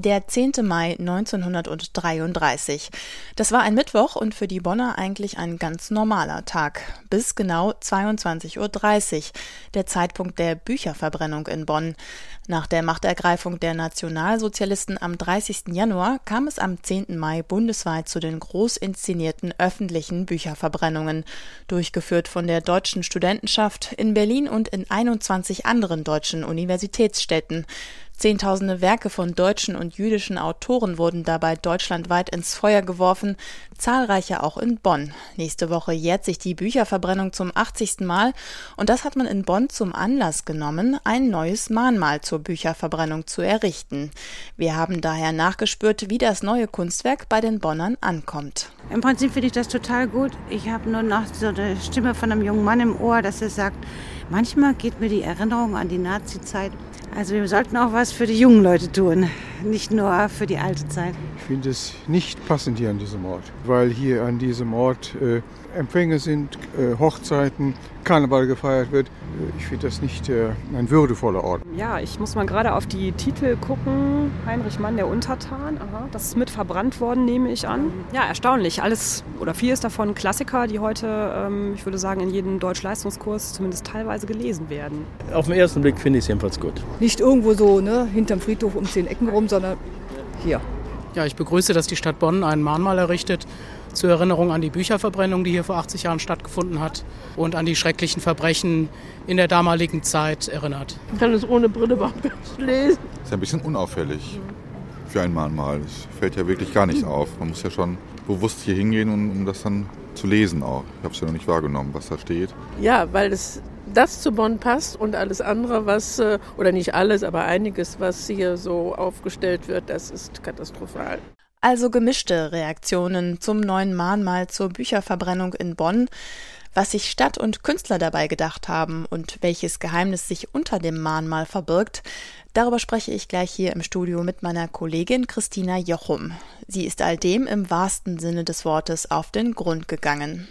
Der 10. Mai 1933. Das war ein Mittwoch und für die Bonner eigentlich ein ganz normaler Tag. Bis genau 22.30 Uhr, der Zeitpunkt der Bücherverbrennung in Bonn. Nach der Machtergreifung der Nationalsozialisten am 30. Januar kam es am 10. Mai bundesweit zu den groß inszenierten öffentlichen Bücherverbrennungen, durchgeführt von der deutschen Studentenschaft in Berlin und in 21 anderen deutschen Universitätsstädten. Zehntausende Werke von deutschen und jüdischen Autoren wurden dabei deutschlandweit ins Feuer geworfen, zahlreiche auch in Bonn. Nächste Woche jährt sich die Bücherverbrennung zum 80. Mal und das hat man in Bonn zum Anlass genommen, ein neues Mahnmal zur Bücherverbrennung zu errichten. Wir haben daher nachgespürt, wie das neue Kunstwerk bei den Bonnern ankommt. Im Prinzip finde ich das total gut. Ich habe nur noch so eine Stimme von einem jungen Mann im Ohr, dass er sagt, manchmal geht mir die Erinnerung an die Nazi-Zeit. Also wir sollten auch was für die jungen Leute tun, nicht nur für die alte Zeit. Ich finde es nicht passend hier an diesem Ort, weil hier an diesem Ort äh, Empfänge sind, äh, Hochzeiten, Karneval gefeiert wird. Ich finde das nicht äh, ein würdevoller Ort. Ja, ich muss mal gerade auf die Titel gucken. Heinrich Mann, der Untertan. Aha, das ist mit verbrannt worden, nehme ich an. Ja, erstaunlich. Alles oder vieles davon Klassiker, die heute, ähm, ich würde sagen, in jedem Deutschleistungskurs zumindest teilweise gelesen werden. Auf den ersten Blick finde ich es jedenfalls gut. Nicht irgendwo so ne, hinterm Friedhof um zehn Ecken rum, sondern hier. Ja, ich begrüße, dass die Stadt Bonn ein Mahnmal errichtet zur Erinnerung an die Bücherverbrennung, die hier vor 80 Jahren stattgefunden hat und an die schrecklichen Verbrechen in der damaligen Zeit erinnert. Ich kann es ohne Brille überhaupt nicht lesen. Ist ein bisschen unauffällig für ein Mahnmal. Es fällt ja wirklich gar nicht auf. Man muss ja schon bewusst hier hingehen, um, das dann zu lesen auch. Ich habe es ja noch nicht wahrgenommen, was da steht. Ja, weil es das zu Bonn passt und alles andere, was, äh, oder nicht alles, aber einiges, was hier so aufgestellt wird, das ist katastrophal. Also gemischte Reaktionen zum neuen Mahnmal zur Bücherverbrennung in Bonn. Was sich Stadt und Künstler dabei gedacht haben und welches Geheimnis sich unter dem Mahnmal verbirgt, darüber spreche ich gleich hier im Studio mit meiner Kollegin Christina Jochum. Sie ist all dem im wahrsten Sinne des Wortes auf den Grund gegangen.